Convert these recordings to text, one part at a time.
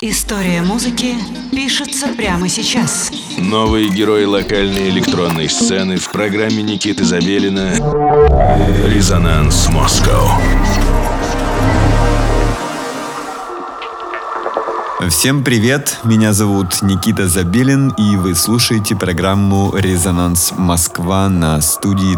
История музыки пишется прямо сейчас. Новые герои локальной электронной сцены в программе Никиты Забелина «Резонанс Москва». Всем привет, меня зовут Никита Забелин, и вы слушаете программу «Резонанс Москва» на студии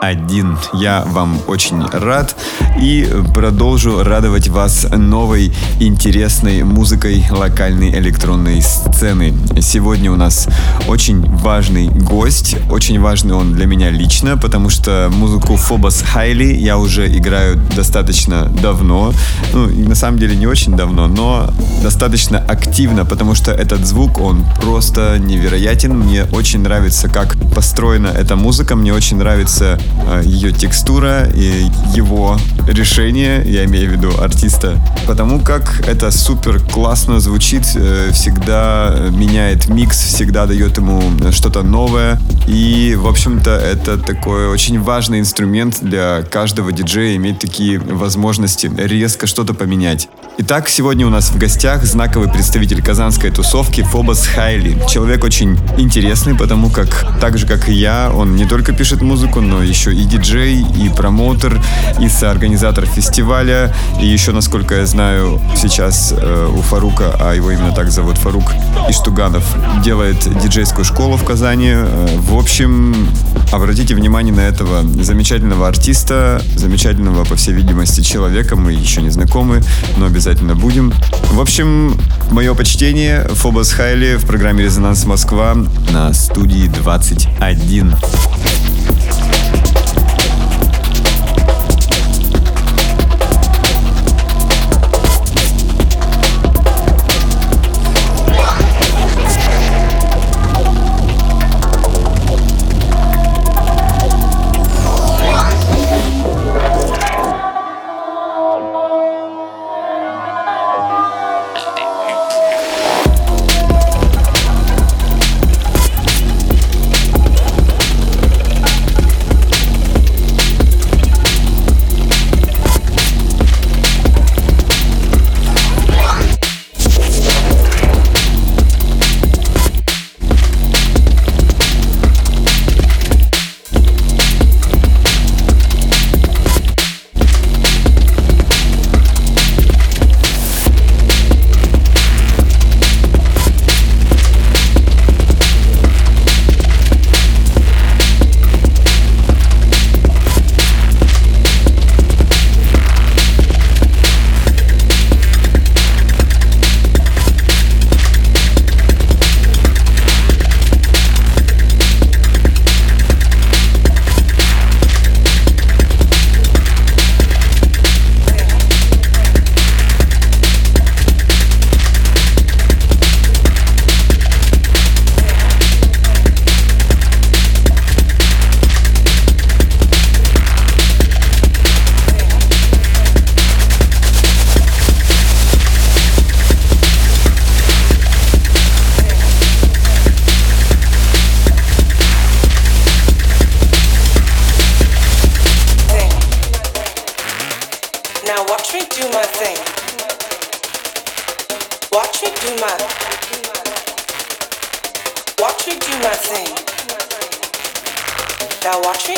21. Я вам очень рад и продолжу радовать вас новой интересной музыкой локальной электронной сцены. Сегодня у нас очень важный гость, очень важный он для меня лично, потому что музыку Фобос Хайли я уже играю достаточно давно, ну, на самом деле не очень давно, но достаточно активно, потому что этот звук, он просто невероятен. Мне очень нравится, как построена эта музыка, мне очень нравится ее текстура и его решение, я имею в виду артиста, потому как это супер классно звучит, э, всегда меняет микс, всегда дает ему что-то новое. И, в общем-то, это такой очень важный инструмент для каждого диджея иметь такие возможности резко что-то поменять. Итак, сегодня у нас в гостях знаковый представитель казанской тусовки Фобос Хайли. Человек очень интересный, потому как, так же как и я, он не только пишет музыку, но еще и диджей, и промоутер, и соорганизатор фестиваля. И еще, насколько я знаю, сейчас э, у Фарука, а его именно так зовут, Фарук Иштуганов, делает диджейскую школу в Казани. Э, в общем, обратите внимание на этого замечательного артиста, замечательного, по всей видимости, человека. Мы еще не знакомы, но обязательно будем. В общем, мое почтение. Фобос Хайли в программе «Резонанс Москва» на студии 21. Thank you.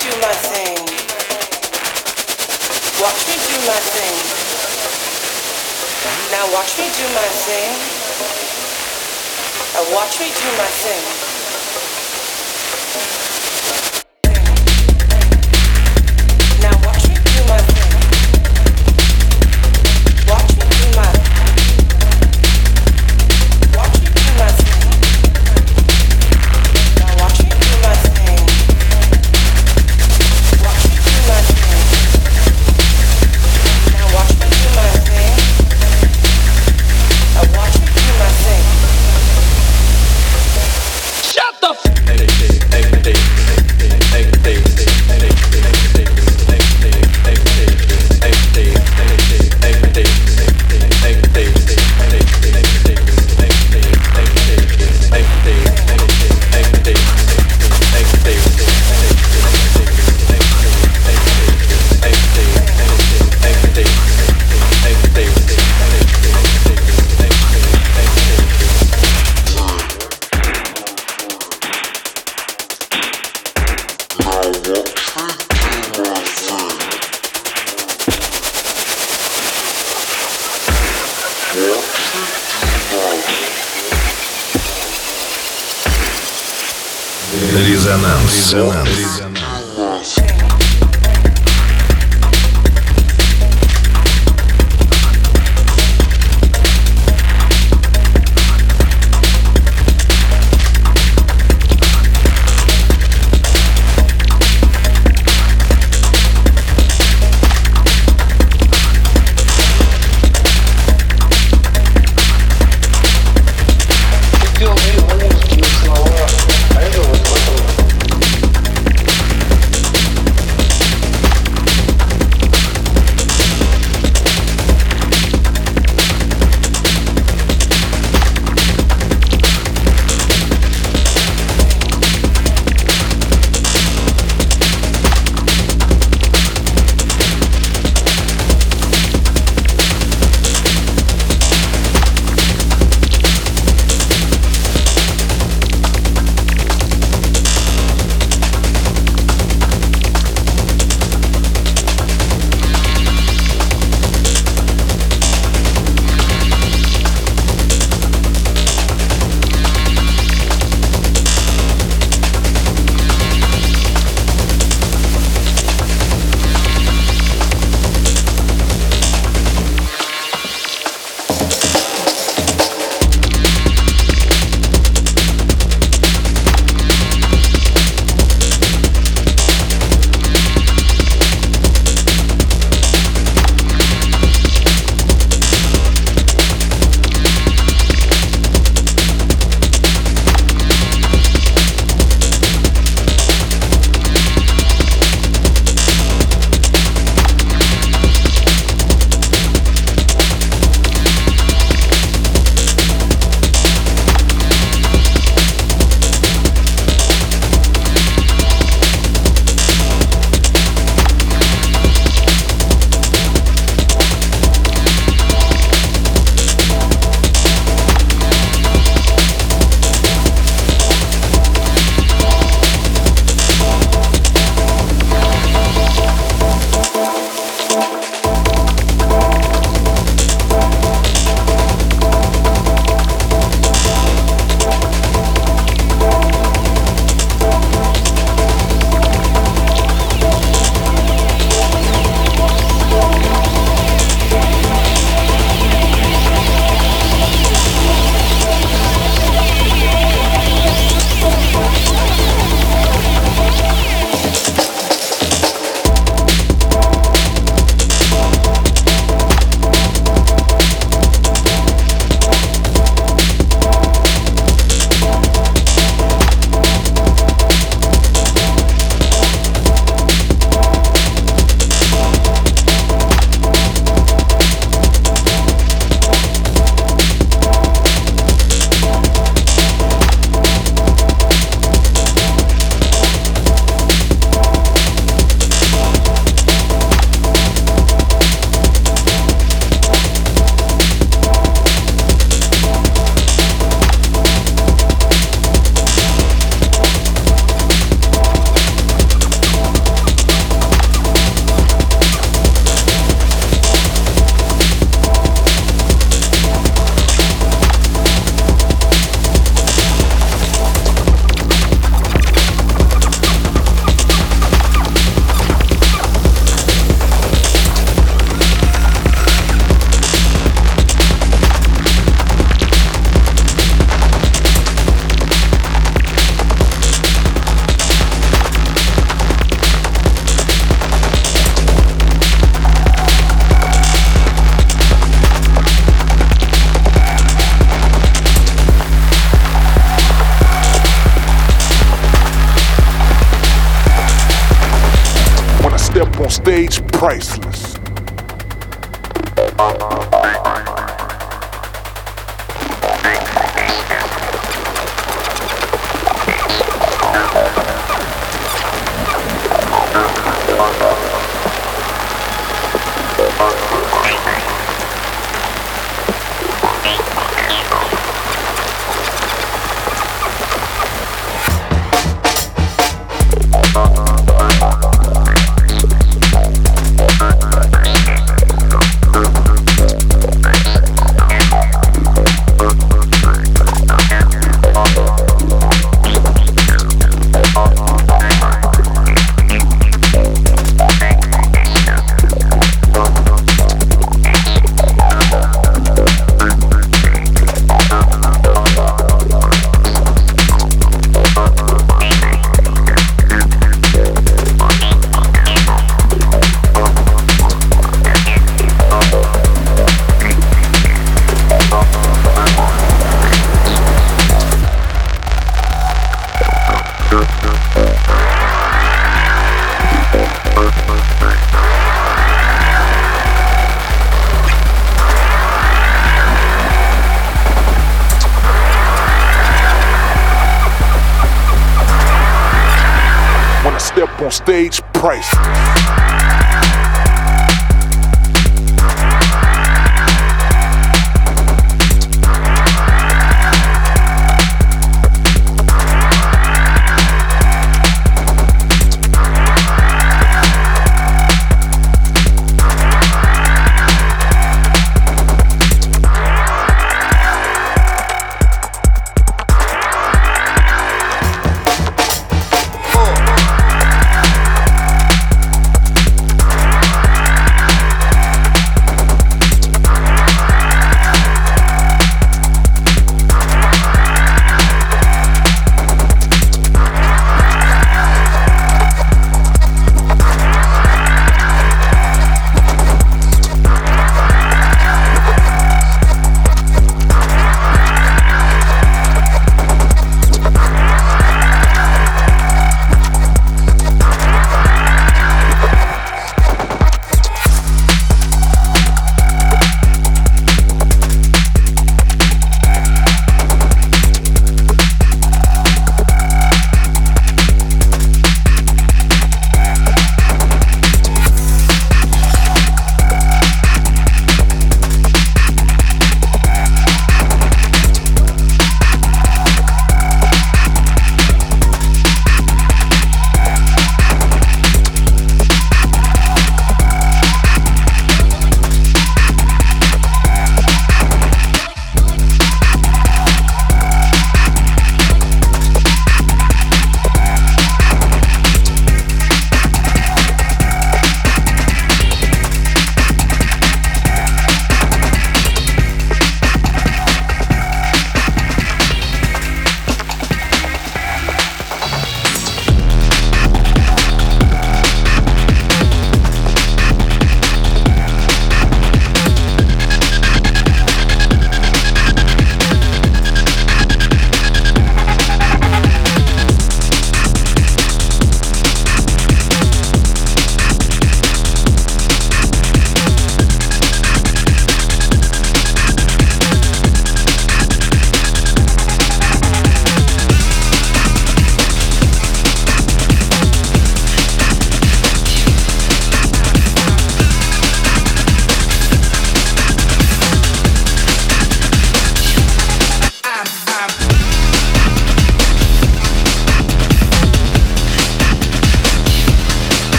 do my thing. Watch me do my thing. Now watch me do my thing. Now watch me do my thing.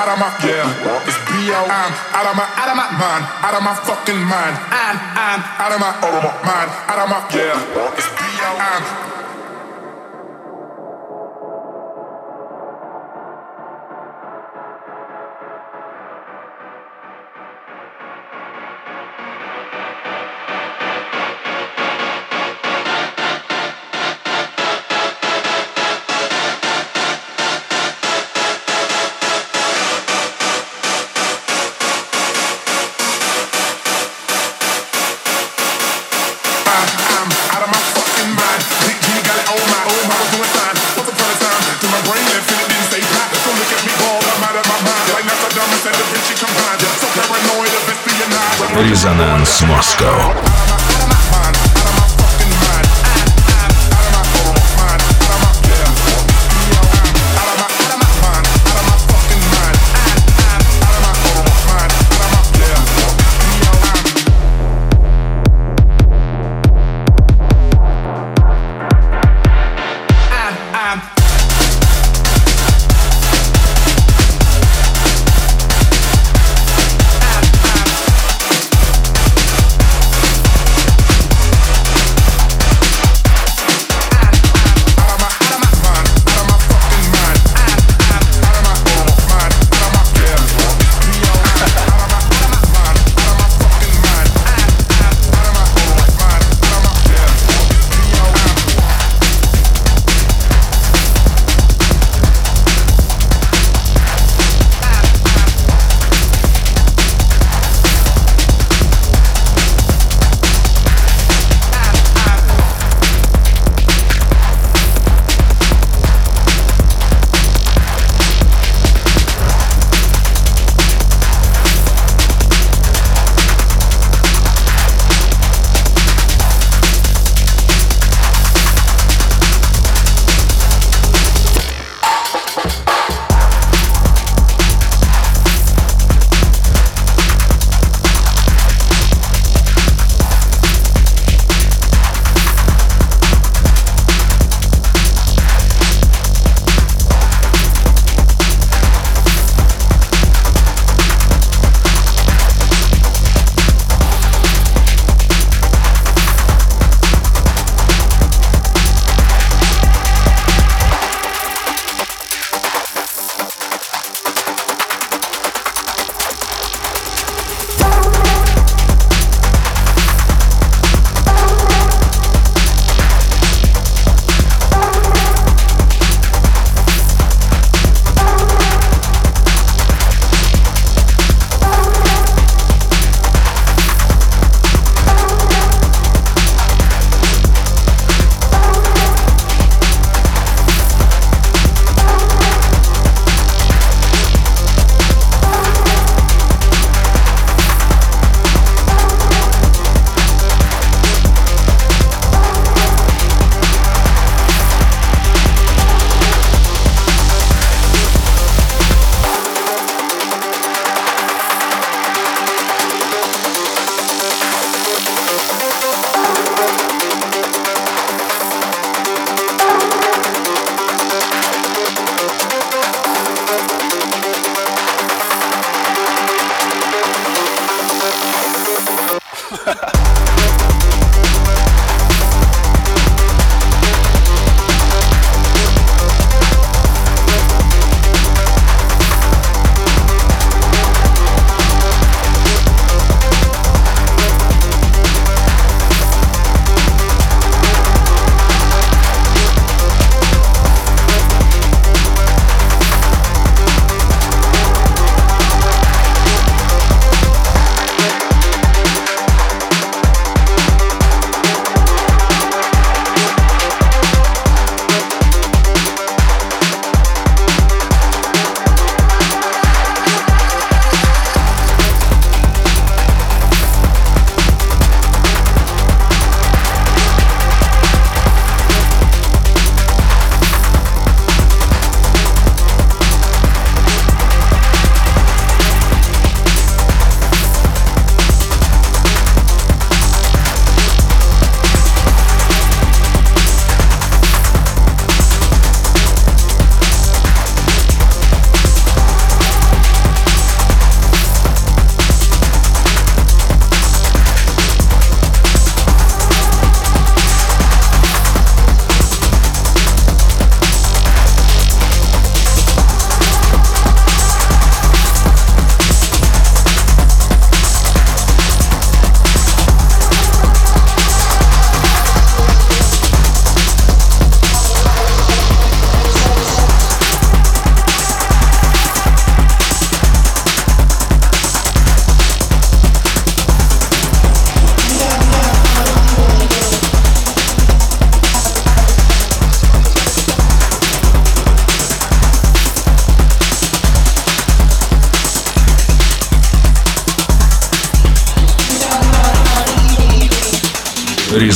out of my yeah. It's B O. I'm out of my out of my mind, out of my fucking mind. and and out of my out of my mind, out of my yeah. It's B Резонанс Москва.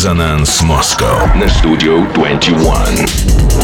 Резонанс Москва на студию 21.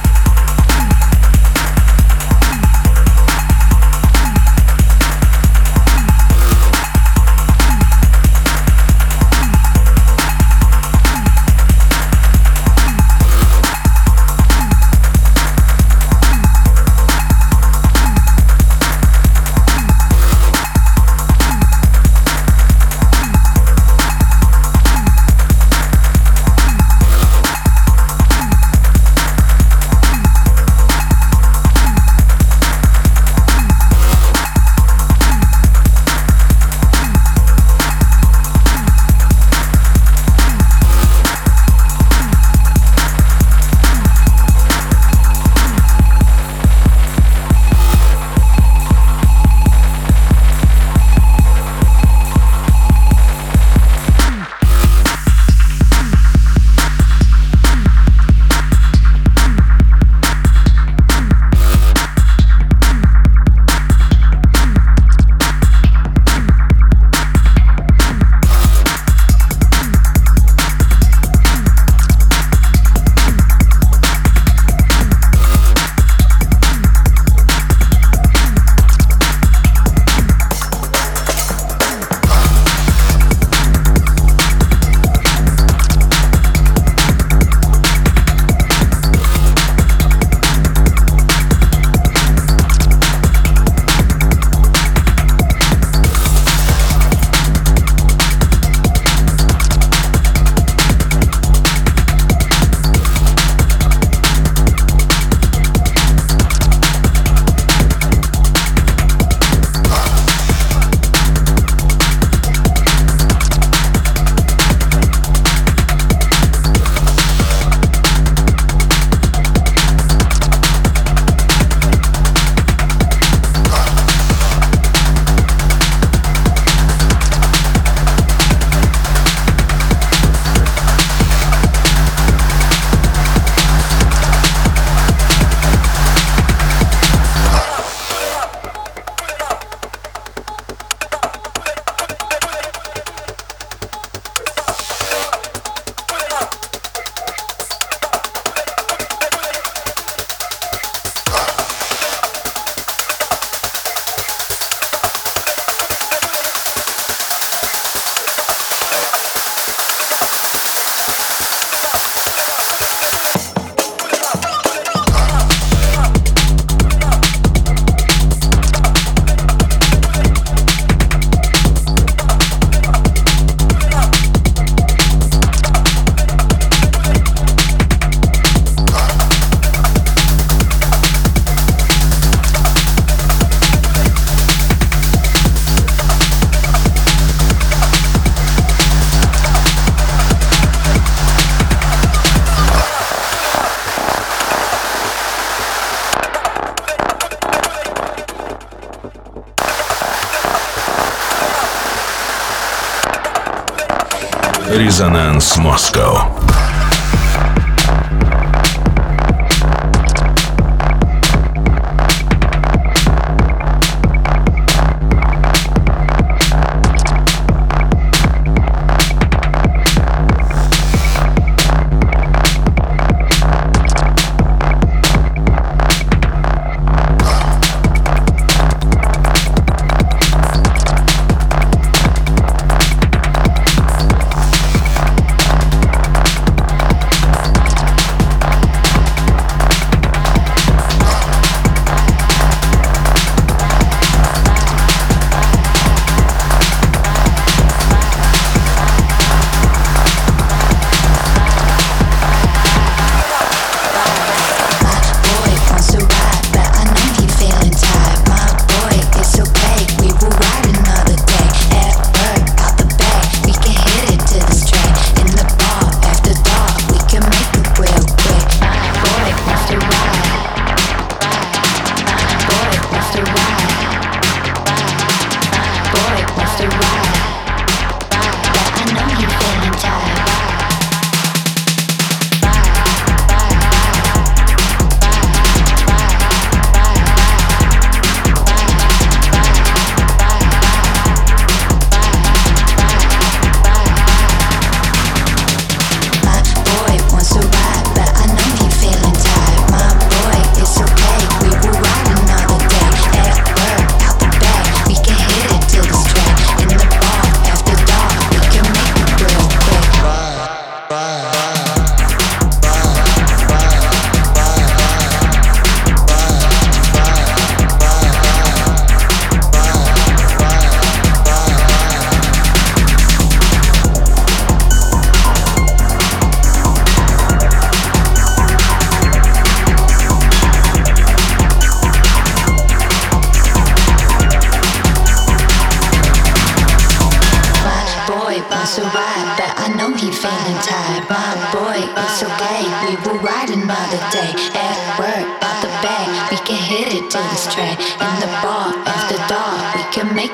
Резонанс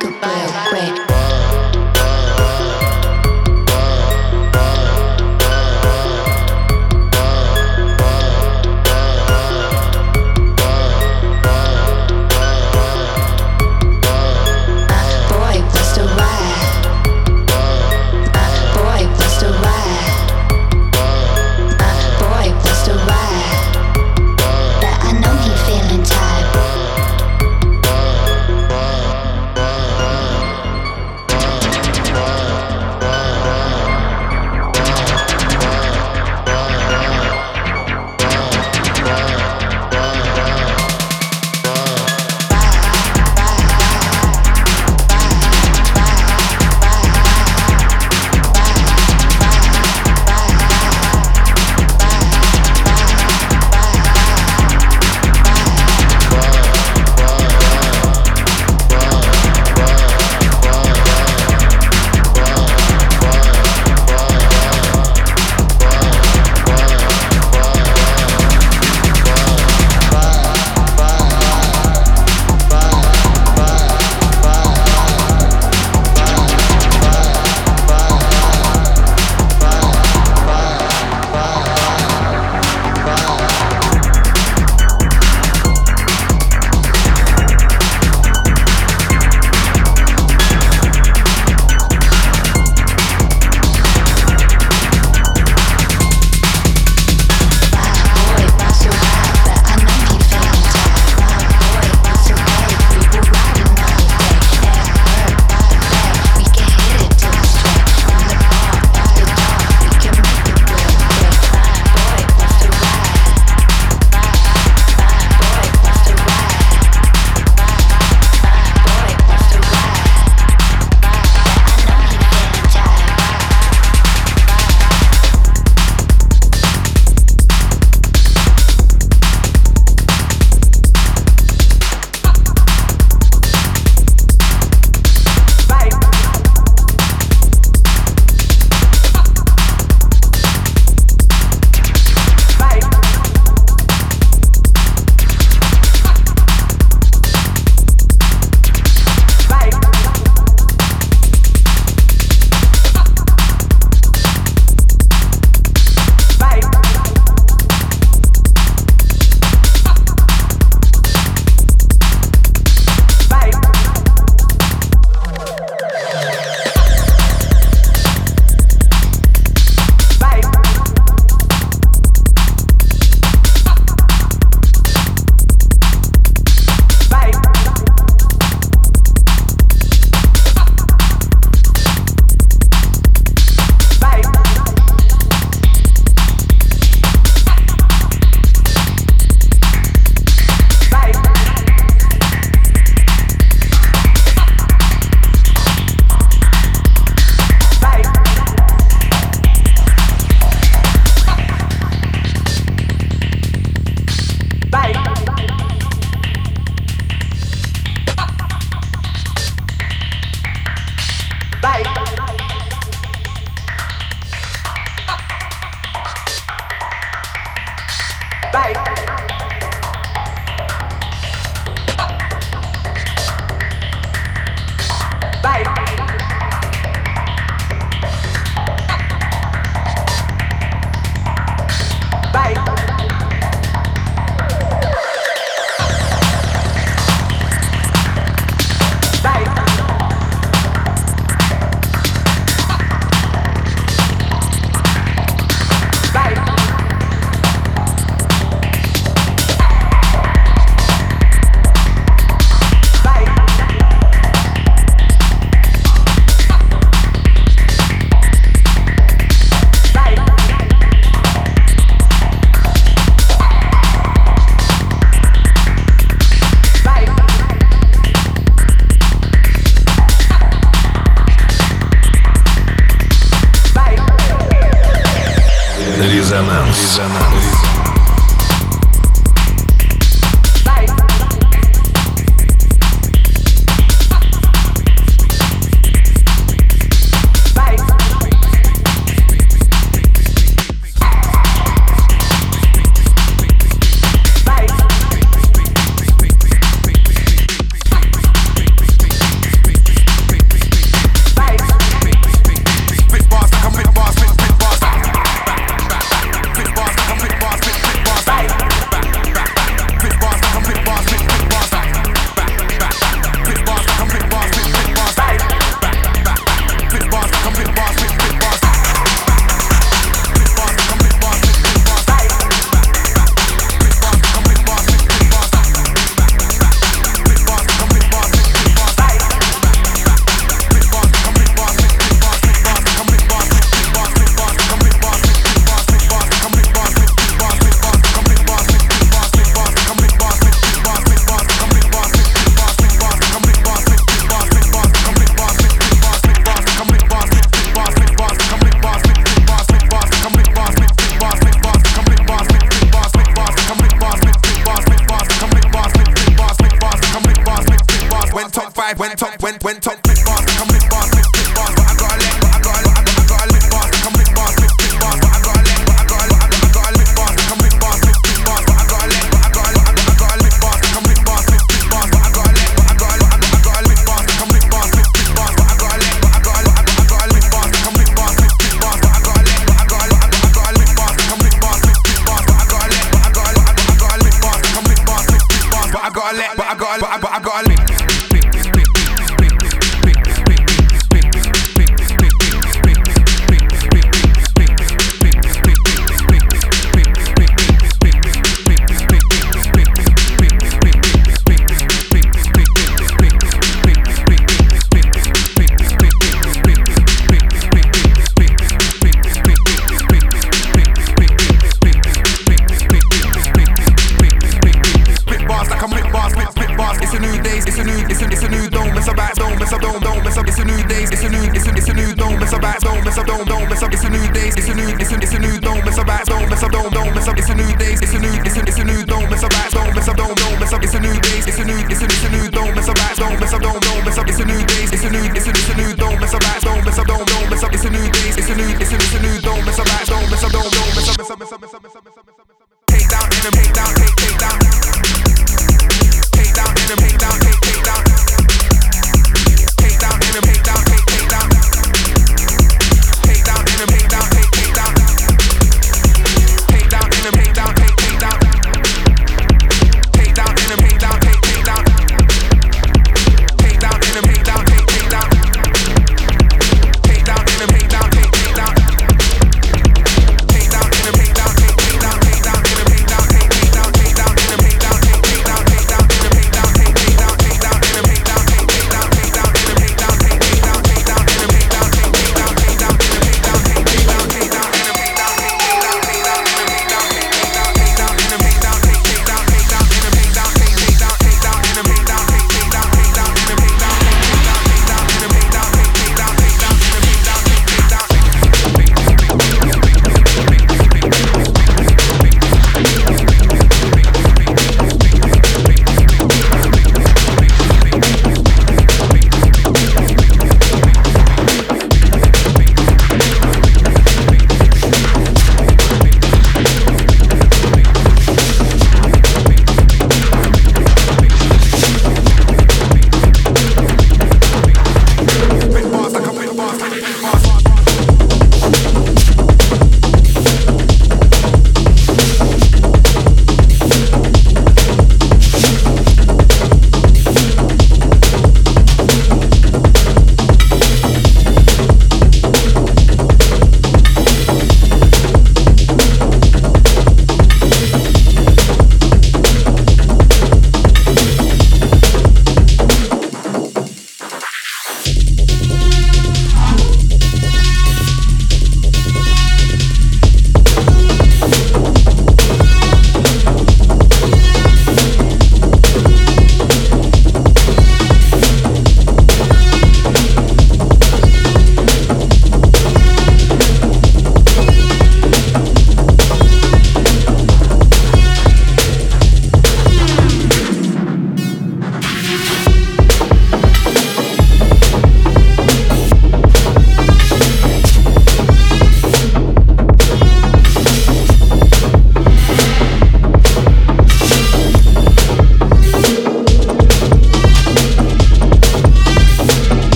Goodbye, a.